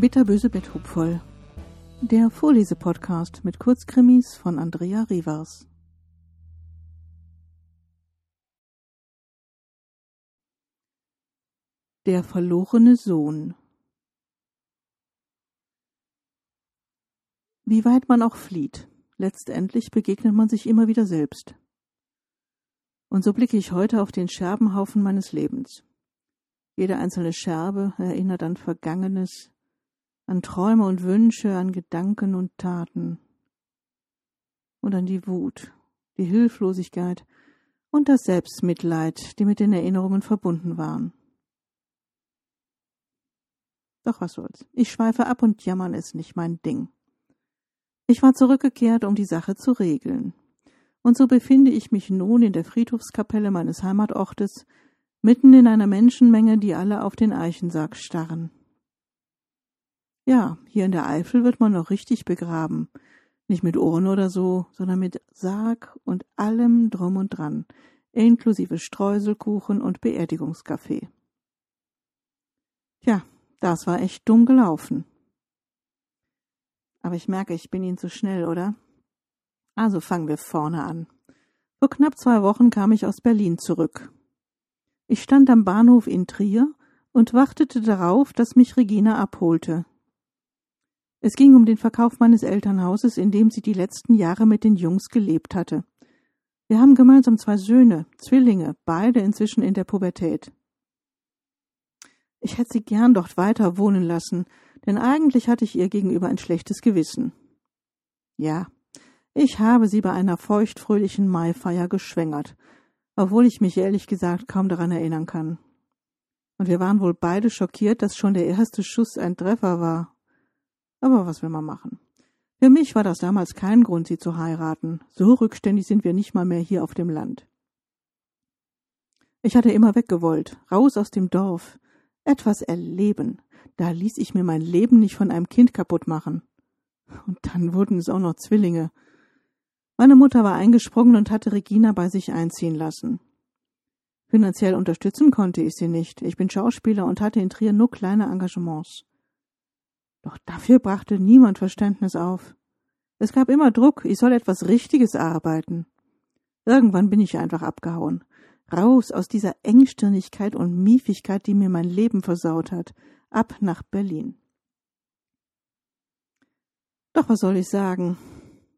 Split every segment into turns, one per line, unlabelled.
Bitterböse Betthupfoll. Der Vorlesepodcast mit Kurzkrimis von Andrea Rivers. Der verlorene Sohn. Wie weit man auch flieht, letztendlich begegnet man sich immer wieder selbst. Und so blicke ich heute auf den Scherbenhaufen meines Lebens. Jede einzelne Scherbe erinnert an Vergangenes, an Träume und Wünsche, an Gedanken und Taten und an die Wut, die Hilflosigkeit und das Selbstmitleid, die mit den Erinnerungen verbunden waren. Doch was soll's. Ich schweife ab und jammern ist nicht mein Ding. Ich war zurückgekehrt, um die Sache zu regeln. Und so befinde ich mich nun in der Friedhofskapelle meines Heimatortes, mitten in einer Menschenmenge, die alle auf den Eichensarg starren. Ja, hier in der Eifel wird man noch richtig begraben. Nicht mit Urne oder so, sondern mit Sarg und allem drum und dran, inklusive Streuselkuchen und Beerdigungskaffee. Tja, das war echt dumm gelaufen. Aber ich merke, ich bin Ihnen zu schnell, oder? Also fangen wir vorne an. Vor knapp zwei Wochen kam ich aus Berlin zurück. Ich stand am Bahnhof in Trier und wartete darauf, dass mich Regina abholte. Es ging um den Verkauf meines Elternhauses, in dem sie die letzten Jahre mit den Jungs gelebt hatte. Wir haben gemeinsam zwei Söhne, Zwillinge, beide inzwischen in der Pubertät. Ich hätte sie gern dort weiter wohnen lassen, denn eigentlich hatte ich ihr gegenüber ein schlechtes Gewissen. Ja, ich habe sie bei einer feuchtfröhlichen Maifeier geschwängert, obwohl ich mich ehrlich gesagt kaum daran erinnern kann. Und wir waren wohl beide schockiert, dass schon der erste Schuss ein Treffer war. Aber was will man machen? Für mich war das damals kein Grund, sie zu heiraten. So rückständig sind wir nicht mal mehr hier auf dem Land. Ich hatte immer weggewollt, raus aus dem Dorf, etwas erleben. Da ließ ich mir mein Leben nicht von einem Kind kaputt machen. Und dann wurden es auch noch Zwillinge. Meine Mutter war eingesprungen und hatte Regina bei sich einziehen lassen. Finanziell unterstützen konnte ich sie nicht. Ich bin Schauspieler und hatte in Trier nur kleine Engagements. Doch dafür brachte niemand Verständnis auf. Es gab immer Druck, ich soll etwas Richtiges arbeiten. Irgendwann bin ich einfach abgehauen. Raus aus dieser Engstirnigkeit und Miefigkeit, die mir mein Leben versaut hat. Ab nach Berlin. Doch was soll ich sagen?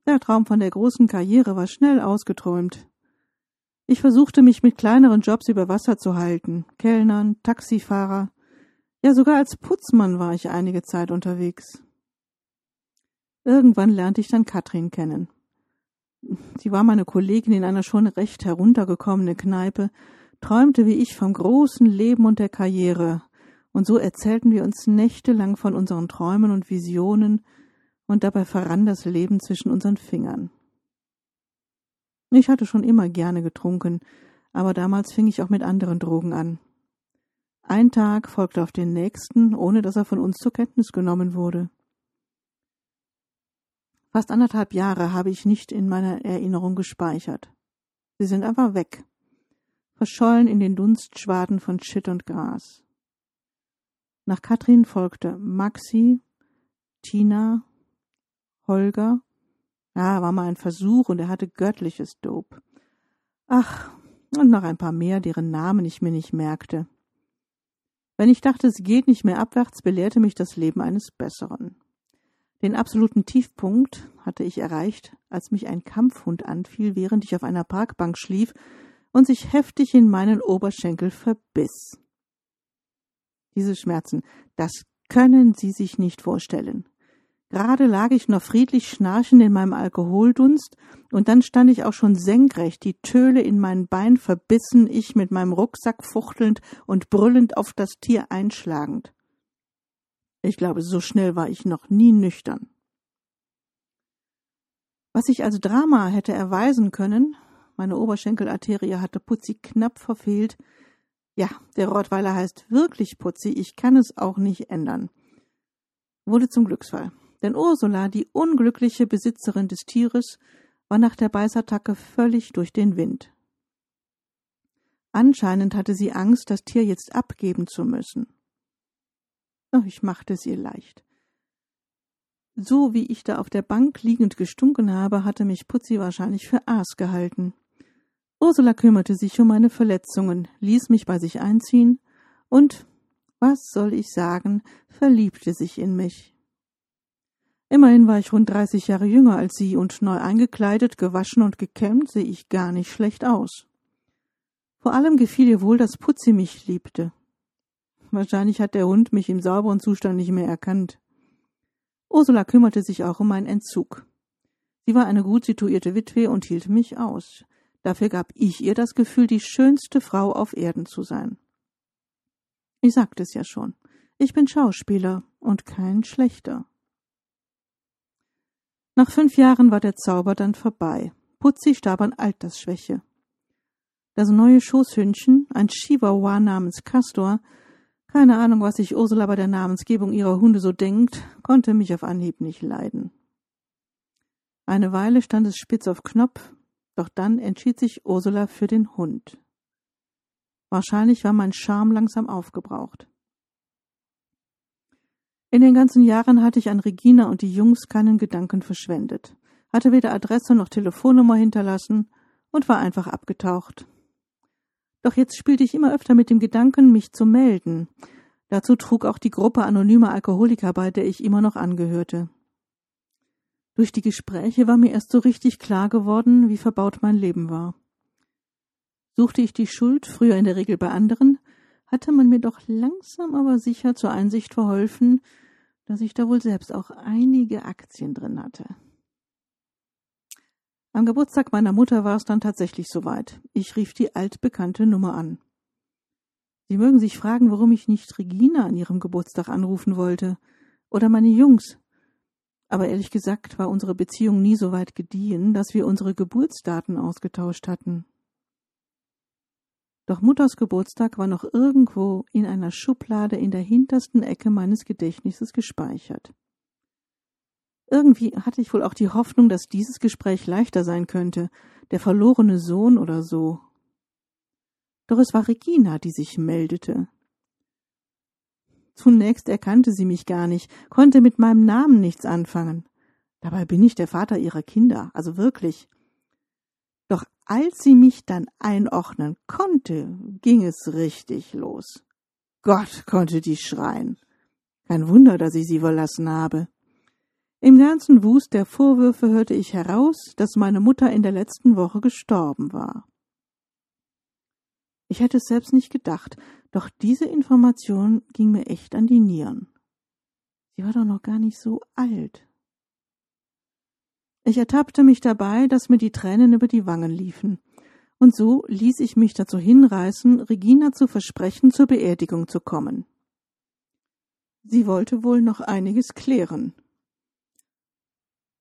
Der Traum von der großen Karriere war schnell ausgeträumt. Ich versuchte mich mit kleineren Jobs über Wasser zu halten. Kellnern, Taxifahrer, ja, sogar als Putzmann war ich einige Zeit unterwegs. Irgendwann lernte ich dann Katrin kennen. Sie war meine Kollegin in einer schon recht heruntergekommenen Kneipe, träumte wie ich vom großen Leben und der Karriere, und so erzählten wir uns nächtelang von unseren Träumen und Visionen, und dabei verrann das Leben zwischen unseren Fingern. Ich hatte schon immer gerne getrunken, aber damals fing ich auch mit anderen Drogen an. Ein Tag folgte auf den nächsten, ohne dass er von uns zur Kenntnis genommen wurde. Fast anderthalb Jahre habe ich nicht in meiner Erinnerung gespeichert. Sie sind einfach weg, verschollen in den Dunstschwaden von Shit und Gras. Nach Katrin folgte Maxi, Tina, Holger. Ja, war mal ein Versuch und er hatte göttliches Dope. Ach, und noch ein paar mehr, deren Namen ich mir nicht merkte. Wenn ich dachte, es geht nicht mehr abwärts, belehrte mich das Leben eines Besseren. Den absoluten Tiefpunkt hatte ich erreicht, als mich ein Kampfhund anfiel, während ich auf einer Parkbank schlief und sich heftig in meinen Oberschenkel verbiss. Diese Schmerzen, das können Sie sich nicht vorstellen. Gerade lag ich noch friedlich schnarchend in meinem Alkoholdunst, und dann stand ich auch schon senkrecht, die Töle in mein Bein verbissen, ich mit meinem Rucksack fuchtelnd und brüllend auf das Tier einschlagend. Ich glaube, so schnell war ich noch nie nüchtern. Was ich als Drama hätte erweisen können, meine Oberschenkelarterie hatte Putzi knapp verfehlt. Ja, der Rottweiler heißt wirklich Putzi, ich kann es auch nicht ändern. Wurde zum Glücksfall. Denn Ursula, die unglückliche Besitzerin des Tieres, war nach der Beißattacke völlig durch den Wind. Anscheinend hatte sie Angst, das Tier jetzt abgeben zu müssen. Doch ich machte es ihr leicht. So wie ich da auf der Bank liegend gestunken habe, hatte mich Putzi wahrscheinlich für Aas gehalten. Ursula kümmerte sich um meine Verletzungen, ließ mich bei sich einziehen und, was soll ich sagen, verliebte sich in mich. Immerhin war ich rund dreißig Jahre jünger als sie und neu eingekleidet, gewaschen und gekämmt sehe ich gar nicht schlecht aus. Vor allem gefiel ihr wohl, dass Putzi mich liebte. Wahrscheinlich hat der Hund mich im sauberen Zustand nicht mehr erkannt. Ursula kümmerte sich auch um meinen Entzug. Sie war eine gut situierte Witwe und hielt mich aus. Dafür gab ich ihr das Gefühl, die schönste Frau auf Erden zu sein. Ich sagte es ja schon. Ich bin Schauspieler und kein schlechter. Nach fünf Jahren war der Zauber dann vorbei. Putzi starb an Altersschwäche. Das neue Schoßhündchen, ein Chihuahua namens Castor, keine Ahnung, was sich Ursula bei der Namensgebung ihrer Hunde so denkt, konnte mich auf Anhieb nicht leiden. Eine Weile stand es spitz auf Knopf, doch dann entschied sich Ursula für den Hund. Wahrscheinlich war mein Charme langsam aufgebraucht. In den ganzen Jahren hatte ich an Regina und die Jungs keinen Gedanken verschwendet, hatte weder Adresse noch Telefonnummer hinterlassen und war einfach abgetaucht. Doch jetzt spielte ich immer öfter mit dem Gedanken, mich zu melden. Dazu trug auch die Gruppe anonymer Alkoholiker bei, der ich immer noch angehörte. Durch die Gespräche war mir erst so richtig klar geworden, wie verbaut mein Leben war. Suchte ich die Schuld früher in der Regel bei anderen, hatte man mir doch langsam aber sicher zur Einsicht verholfen, dass ich da wohl selbst auch einige Aktien drin hatte. Am Geburtstag meiner Mutter war es dann tatsächlich soweit. Ich rief die altbekannte Nummer an. Sie mögen sich fragen, warum ich nicht Regina an ihrem Geburtstag anrufen wollte oder meine Jungs. Aber ehrlich gesagt war unsere Beziehung nie so weit gediehen, dass wir unsere Geburtsdaten ausgetauscht hatten. Doch Mutters Geburtstag war noch irgendwo in einer Schublade in der hintersten Ecke meines Gedächtnisses gespeichert. Irgendwie hatte ich wohl auch die Hoffnung, dass dieses Gespräch leichter sein könnte, der verlorene Sohn oder so. Doch es war Regina, die sich meldete. Zunächst erkannte sie mich gar nicht, konnte mit meinem Namen nichts anfangen. Dabei bin ich der Vater ihrer Kinder, also wirklich. Doch als sie mich dann einordnen konnte, ging es richtig los. Gott konnte die schreien. Kein Wunder, dass ich sie verlassen habe. Im ganzen Wust der Vorwürfe hörte ich heraus, dass meine Mutter in der letzten Woche gestorben war. Ich hätte es selbst nicht gedacht, doch diese Information ging mir echt an die Nieren. Sie war doch noch gar nicht so alt. Ich ertappte mich dabei, dass mir die Tränen über die Wangen liefen, und so ließ ich mich dazu hinreißen, Regina zu versprechen, zur Beerdigung zu kommen. Sie wollte wohl noch einiges klären.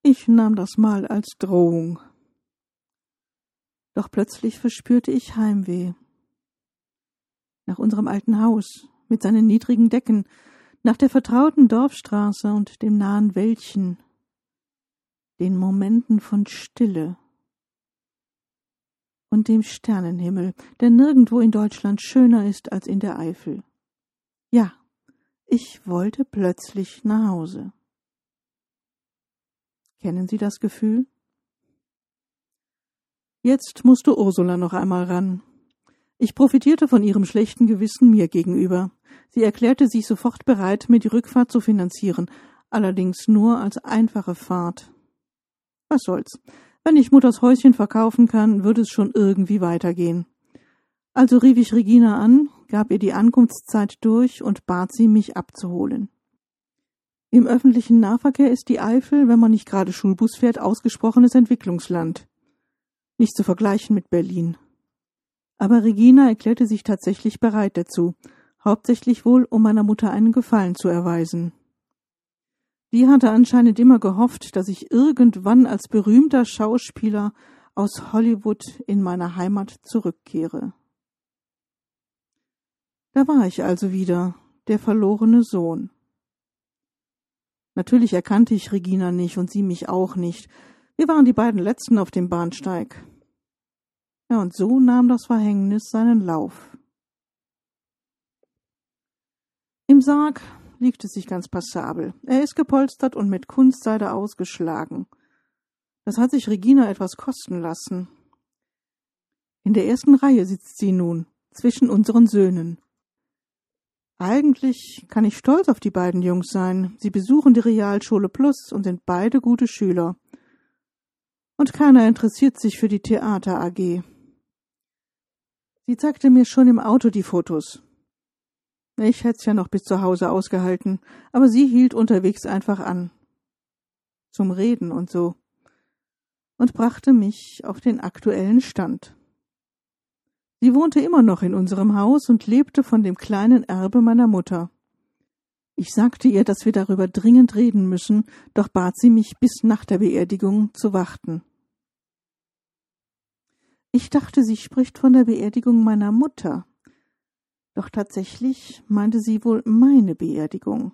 Ich nahm das mal als Drohung. Doch plötzlich verspürte ich Heimweh. Nach unserem alten Haus mit seinen niedrigen Decken, nach der vertrauten Dorfstraße und dem nahen Wäldchen, den Momenten von Stille und dem Sternenhimmel, der nirgendwo in Deutschland schöner ist als in der Eifel. Ja, ich wollte plötzlich nach Hause. Kennen Sie das Gefühl? Jetzt musste Ursula noch einmal ran. Ich profitierte von ihrem schlechten Gewissen mir gegenüber. Sie erklärte sich sofort bereit, mir die Rückfahrt zu finanzieren, allerdings nur als einfache Fahrt. Was soll's? Wenn ich Mutters Häuschen verkaufen kann, würde es schon irgendwie weitergehen. Also rief ich Regina an, gab ihr die Ankunftszeit durch und bat sie, mich abzuholen. Im öffentlichen Nahverkehr ist die Eifel, wenn man nicht gerade Schulbus fährt, ausgesprochenes Entwicklungsland. Nicht zu vergleichen mit Berlin. Aber Regina erklärte sich tatsächlich bereit dazu, hauptsächlich wohl, um meiner Mutter einen Gefallen zu erweisen. Die hatte anscheinend immer gehofft, dass ich irgendwann als berühmter Schauspieler aus Hollywood in meine Heimat zurückkehre. Da war ich also wieder, der verlorene Sohn. Natürlich erkannte ich Regina nicht und sie mich auch nicht. Wir waren die beiden Letzten auf dem Bahnsteig. Ja, und so nahm das Verhängnis seinen Lauf. Im Sarg liegt es sich ganz passabel. Er ist gepolstert und mit Kunstseide ausgeschlagen. Das hat sich Regina etwas kosten lassen. In der ersten Reihe sitzt sie nun, zwischen unseren Söhnen. Eigentlich kann ich stolz auf die beiden Jungs sein. Sie besuchen die Realschule Plus und sind beide gute Schüler. Und keiner interessiert sich für die Theater AG. Sie zeigte mir schon im Auto die Fotos. Ich hätt's ja noch bis zu Hause ausgehalten, aber sie hielt unterwegs einfach an. Zum Reden und so. Und brachte mich auf den aktuellen Stand. Sie wohnte immer noch in unserem Haus und lebte von dem kleinen Erbe meiner Mutter. Ich sagte ihr, dass wir darüber dringend reden müssen, doch bat sie mich bis nach der Beerdigung zu warten. Ich dachte, sie spricht von der Beerdigung meiner Mutter. Doch tatsächlich meinte sie wohl meine Beerdigung.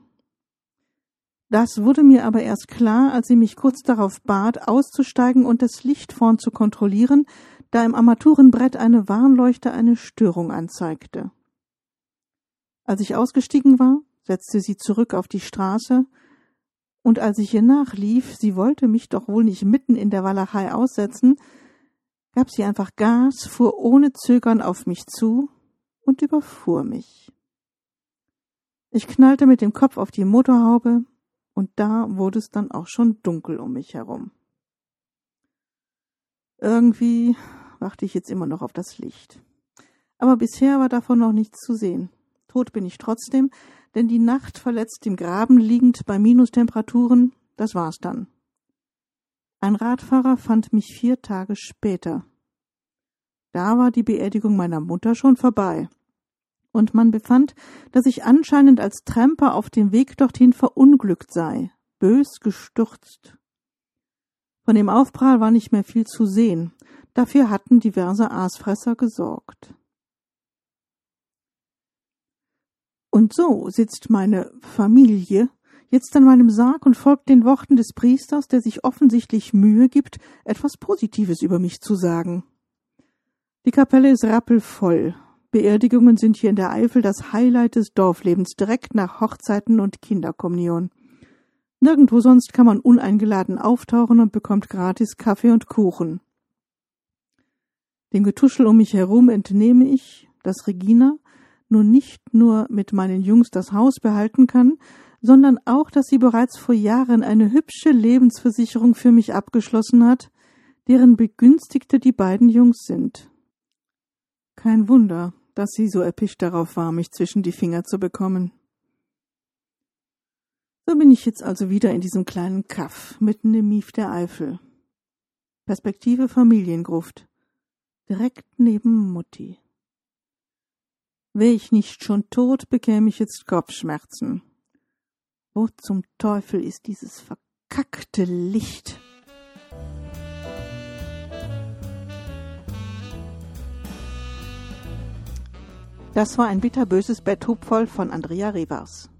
Das wurde mir aber erst klar, als sie mich kurz darauf bat, auszusteigen und das Licht vorn zu kontrollieren, da im Armaturenbrett eine Warnleuchte eine Störung anzeigte. Als ich ausgestiegen war, setzte sie zurück auf die Straße, und als ich ihr nachlief, sie wollte mich doch wohl nicht mitten in der Walachei aussetzen, gab sie einfach Gas, fuhr ohne Zögern auf mich zu und überfuhr mich. Ich knallte mit dem Kopf auf die Motorhaube, und da wurde es dann auch schon dunkel um mich herum. Irgendwie warte ich jetzt immer noch auf das Licht. Aber bisher war davon noch nichts zu sehen. Tot bin ich trotzdem, denn die Nacht verletzt im Graben liegend bei Minustemperaturen, das war's dann. Ein Radfahrer fand mich vier Tage später. Da war die Beerdigung meiner Mutter schon vorbei. Und man befand, dass ich anscheinend als Tramper auf dem Weg dorthin verunglückt sei, bös gestürzt. Von dem Aufprall war nicht mehr viel zu sehen. Dafür hatten diverse Aasfresser gesorgt. Und so sitzt meine Familie jetzt an meinem Sarg und folgt den Worten des Priesters, der sich offensichtlich Mühe gibt, etwas Positives über mich zu sagen. Die Kapelle ist rappelvoll. Beerdigungen sind hier in der Eifel das Highlight des Dorflebens, direkt nach Hochzeiten und Kinderkommunion. Nirgendwo sonst kann man uneingeladen auftauchen und bekommt gratis Kaffee und Kuchen. Dem Getuschel um mich herum entnehme ich, dass Regina nun nicht nur mit meinen Jungs das Haus behalten kann, sondern auch, dass sie bereits vor Jahren eine hübsche Lebensversicherung für mich abgeschlossen hat, deren Begünstigte die beiden Jungs sind. Kein Wunder, dass sie so erpicht darauf war, mich zwischen die Finger zu bekommen. So bin ich jetzt also wieder in diesem kleinen Kaff mitten im Mief der Eifel. Perspektive Familiengruft direkt neben Mutti. Wär ich nicht schon tot, bekäme ich jetzt Kopfschmerzen. Wo zum Teufel ist dieses verkackte Licht? Das war ein bitterböses Betthub voll von Andrea Revers.